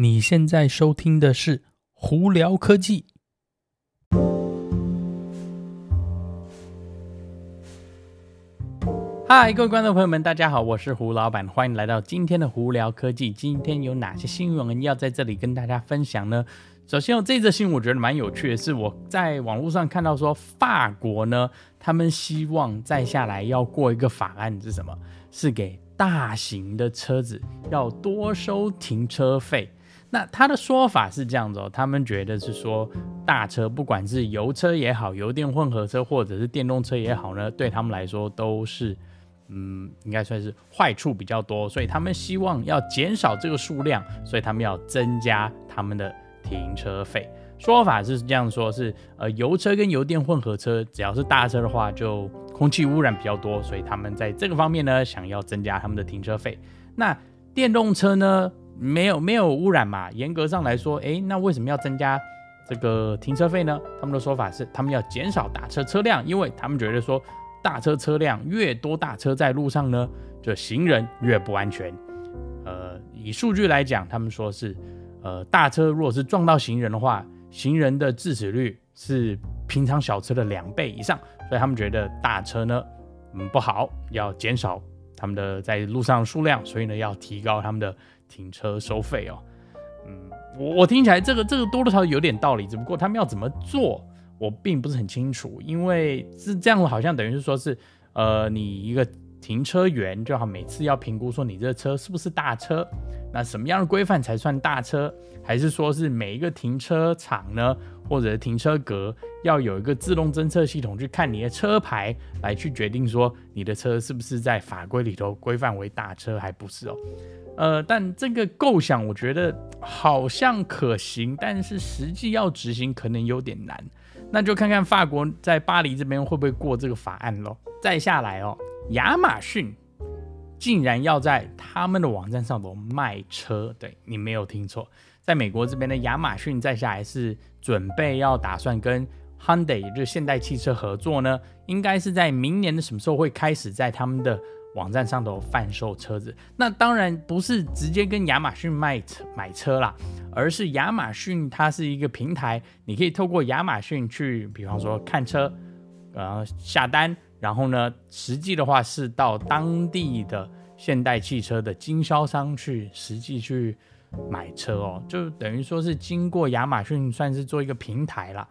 你现在收听的是胡聊科技。嗨，各位观众朋友们，大家好，我是胡老板，欢迎来到今天的胡聊科技。今天有哪些新闻要在这里跟大家分享呢？首先，有这则新闻我觉得蛮有趣的是，我在网络上看到说，法国呢，他们希望再下来要过一个法案是什么？是给大型的车子要多收停车费。那他的说法是这样子哦，他们觉得是说大车不管是油车也好，油电混合车或者是电动车也好呢，对他们来说都是，嗯，应该算是坏处比较多，所以他们希望要减少这个数量，所以他们要增加他们的停车费。说法是这样说，是呃油车跟油电混合车只要是大车的话，就空气污染比较多，所以他们在这个方面呢，想要增加他们的停车费。那电动车呢？没有没有污染嘛？严格上来说，诶，那为什么要增加这个停车费呢？他们的说法是，他们要减少大车车辆，因为他们觉得说，大车车辆越多，大车在路上呢，就行人越不安全。呃，以数据来讲，他们说是，呃，大车如果是撞到行人的话，行人的致死率是平常小车的两倍以上，所以他们觉得大车呢，嗯，不好，要减少他们的在路上数量，所以呢，要提高他们的。停车收费哦，嗯，我我听起来这个这个多多少少有点道理，只不过他们要怎么做，我并不是很清楚，因为是这样，好像等于是说是，呃，你一个停车员就好，每次要评估说你这车是不是大车，那什么样的规范才算大车，还是说是每一个停车场呢，或者停车格要有一个自动侦测系统去看你的车牌，来去决定说你的车是不是在法规里头规范为大车，还不是哦。呃，但这个构想我觉得好像可行，但是实际要执行可能有点难。那就看看法国在巴黎这边会不会过这个法案喽。再下来哦，亚马逊竟然要在他们的网站上头卖车，对，你没有听错，在美国这边的亚马逊在下来是准备要打算跟 Hyundai，也就是现代汽车合作呢，应该是在明年的什么时候会开始在他们的。网站上头贩售车子，那当然不是直接跟亚马逊卖车买车啦，而是亚马逊它是一个平台，你可以透过亚马逊去，比方说看车，然后下单，然后呢，实际的话是到当地的现代汽车的经销商去实际去买车哦，就等于说是经过亚马逊算是做一个平台啦。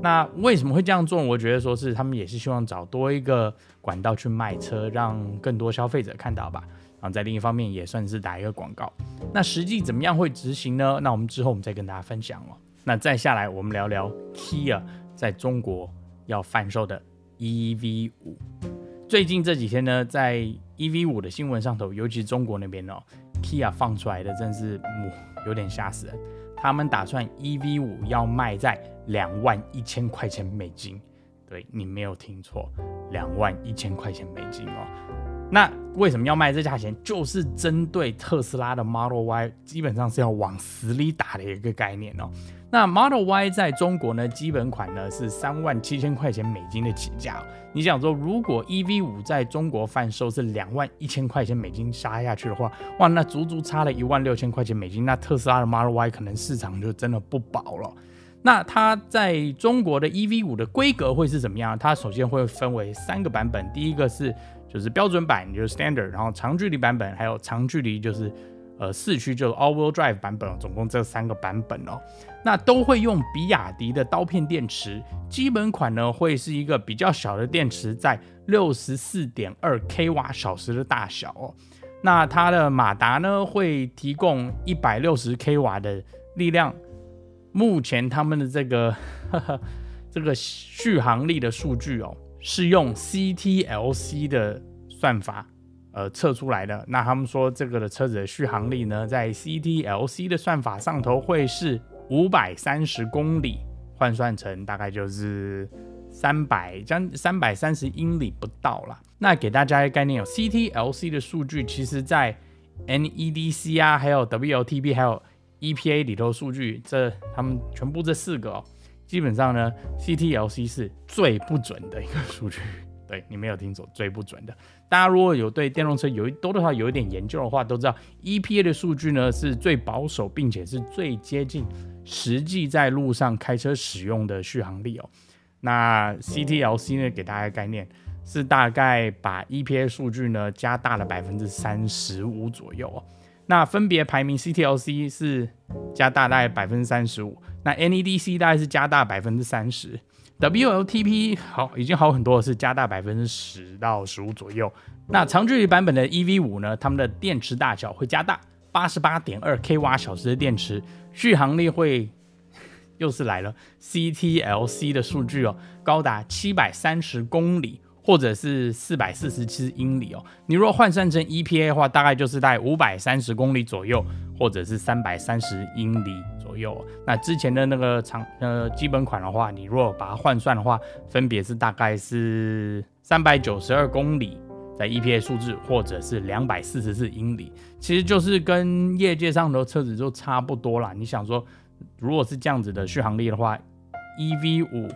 那为什么会这样做？我觉得说是他们也是希望找多一个管道去卖车，让更多消费者看到吧。然后在另一方面也算是打一个广告。那实际怎么样会执行呢？那我们之后我们再跟大家分享哦。那再下来我们聊聊 Kia 在中国要贩售的 EV5。最近这几天呢，在 EV5 的新闻上头，尤其是中国那边哦，Kia 放出来的真是，哇，有点吓死人。他们打算 EV 五要卖在两万一千块钱美金，对，你没有听错，两万一千块钱美金哦。那为什么要卖这价钱？就是针对特斯拉的 Model Y，基本上是要往死里打的一个概念哦。那 Model Y 在中国呢，基本款呢是三万七千块钱美金的起价。你想说，如果 EV5 在中国贩售是两万一千块钱美金杀下去的话，哇，那足足差了一万六千块钱美金，那特斯拉的 Model Y 可能市场就真的不保了。那它在中国的 EV5 的规格会是怎么样？它首先会分为三个版本，第一个是就是标准版，就是 Standard，然后长距离版本，还有长距离就是。呃，四驱就是 all-wheel drive 版本，总共这三个版本哦，那都会用比亚迪的刀片电池，基本款呢会是一个比较小的电池，在六十四点二 k 瓦小时的大小哦，那它的马达呢会提供一百六十 k 瓦的力量，目前他们的这个呵呵这个续航力的数据哦，是用 CTLC 的算法。呃，测出来的。那他们说这个的车子的续航力呢，在 CTLC 的算法上头会是五百三十公里，换算成大概就是三百将三百三十英里不到啦。那给大家一个概念，有 CTLC 的数据，其实在 NEDC 啊，还有 WLTP，还有 EPA 里头数据，这他们全部这四个哦，基本上呢，CTLC 是最不准的一个数据。对，你没有听错，最不准的。大家如果有对电动车有多多少少有一点研究的话，都知道 EPA 的数据呢是最保守，并且是最接近实际在路上开车使用的续航力哦。那 CTLC 呢，给大家概念是大概把 EPA 数据呢加大了百分之三十五左右哦。那分别排名 CTLC 是加大大概百分之三十五，那 NEDC 大概是加大百分之三十。WLTP 好，已经好很多了，是加大百分之十到十五左右。那长距离版本的 EV 五呢，它们的电池大小会加大八十八点二 k 瓦小时的电池，续航力会又是来了 CTLC 的数据哦，高达七百三十公里或者是四百四十七英里哦。你如果换算成 EPA 的话，大概就是在五百三十公里左右，或者是三百三十英里。有，那之前的那个长呃基本款的话，你如果把它换算的话，分别是大概是三百九十二公里在 EPA 数字，或者是两百四十四英里，其实就是跟业界上的车子就差不多啦。你想说，如果是这样子的续航力的话，EV 五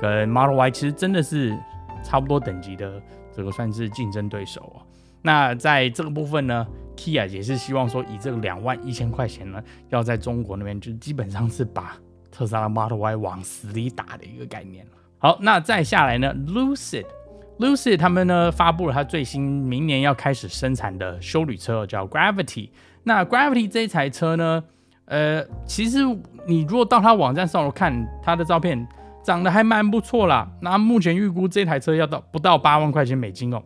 跟 Model Y 其实真的是差不多等级的，这个算是竞争对手哦。那在这个部分呢？Kia 也是希望说，以这个两万一千块钱呢，要在中国那边就基本上是把特斯拉 Model Y 往死里打的一个概念。好，那再下来呢，Lucid，Lucid 他们呢发布了他最新明年要开始生产的休旅车，叫 Gravity。那 Gravity 这一台车呢，呃，其实你如果到他网站上看他的照片，长得还蛮不错啦。那目前预估这台车要到不到八万块钱美金哦。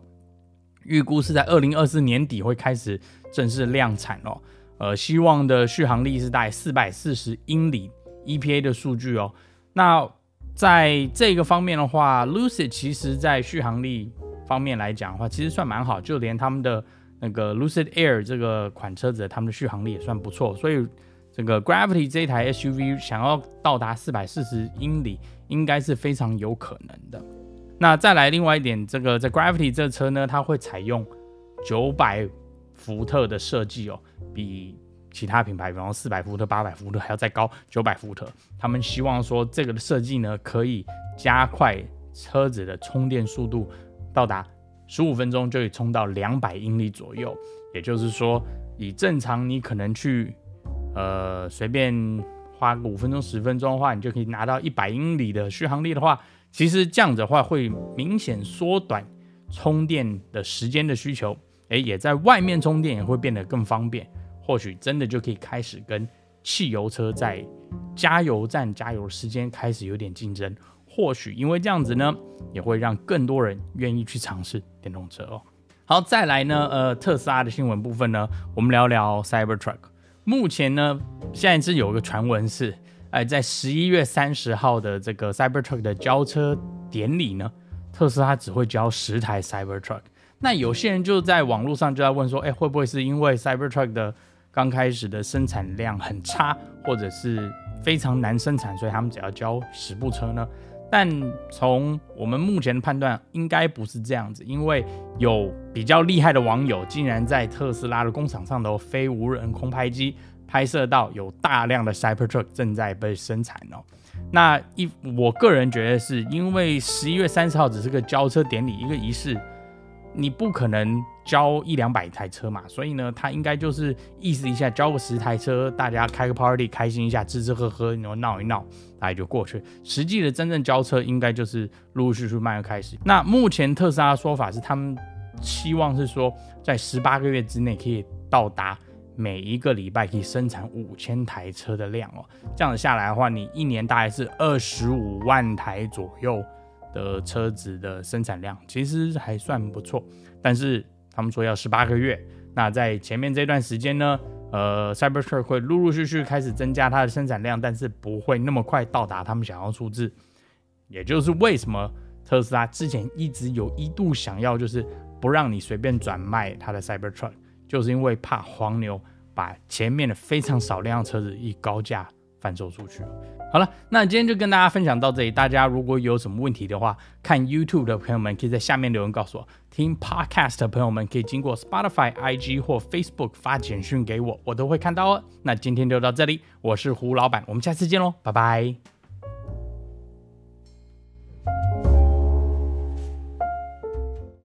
预估是在二零二四年底会开始正式量产哦，呃，希望的续航力是大概四百四十英里，EPA 的数据哦。那在这个方面的话，Lucid 其实在续航力方面来讲的话，其实算蛮好，就连他们的那个 Lucid Air 这个款车子，他们的续航力也算不错。所以这个 Gravity 这台 SUV 想要到达四百四十英里，应该是非常有可能的。那再来另外一点，这个在 Gravity 这车呢，它会采用九百伏特的设计哦，比其他品牌，比方四百伏特、八百伏特还要再高九百伏特。他们希望说这个的设计呢，可以加快车子的充电速度，到达十五分钟就可以充到两百英里左右。也就是说，以正常你可能去呃随便花个五分钟、十分钟的话，你就可以拿到一百英里的续航力的话。其实这样子的话，会明显缩短充电的时间的需求，诶，也在外面充电也会变得更方便。或许真的就可以开始跟汽油车在加油站加油时间开始有点竞争。或许因为这样子呢，也会让更多人愿意去尝试电动车哦。好，再来呢，呃，特斯拉的新闻部分呢，我们聊聊 Cybertruck。目前呢，现在是有个传闻是。哎，在十一月三十号的这个 Cybertruck 的交车典礼呢，特斯拉只会交十台 Cybertruck。那有些人就在网络上就在问说，哎，会不会是因为 Cybertruck 的刚开始的生产量很差，或者是非常难生产，所以他们只要交十部车呢？但从我们目前的判断，应该不是这样子，因为有比较厉害的网友竟然在特斯拉的工厂上的非无人空拍机。拍摄到有大量的 Cybertruck 正在被生产哦。那一我个人觉得是因为十一月三十号只是个交车典礼，一个仪式，你不可能交一两百台车嘛，所以呢，他应该就是意思一下，交个十台车，大家开个 party，开心一下，吃吃喝喝，然后闹一闹，大概就过去。实际的真正交车应该就是陆陆续续慢慢开始。那目前特斯拉的说法是，他们希望是说在十八个月之内可以到达。每一个礼拜可以生产五千台车的量哦，这样子下来的话，你一年大概是二十五万台左右的车子的生产量，其实还算不错。但是他们说要十八个月，那在前面这段时间呢，呃，Cybertruck 会陆陆续续开始增加它的生产量，但是不会那么快到达他们想要数字。也就是为什么特斯拉之前一直有一度想要，就是不让你随便转卖它的 Cybertruck。就是因为怕黄牛把前面的非常少量车子以高价贩售出去。好了，那今天就跟大家分享到这里。大家如果有什么问题的话，看 YouTube 的朋友们可以在下面留言告诉我；听 Podcast 的朋友们可以经过 Spotify、IG 或 Facebook 发简讯给我，我都会看到哦。那今天就到这里，我是胡老板，我们下次见喽，拜拜。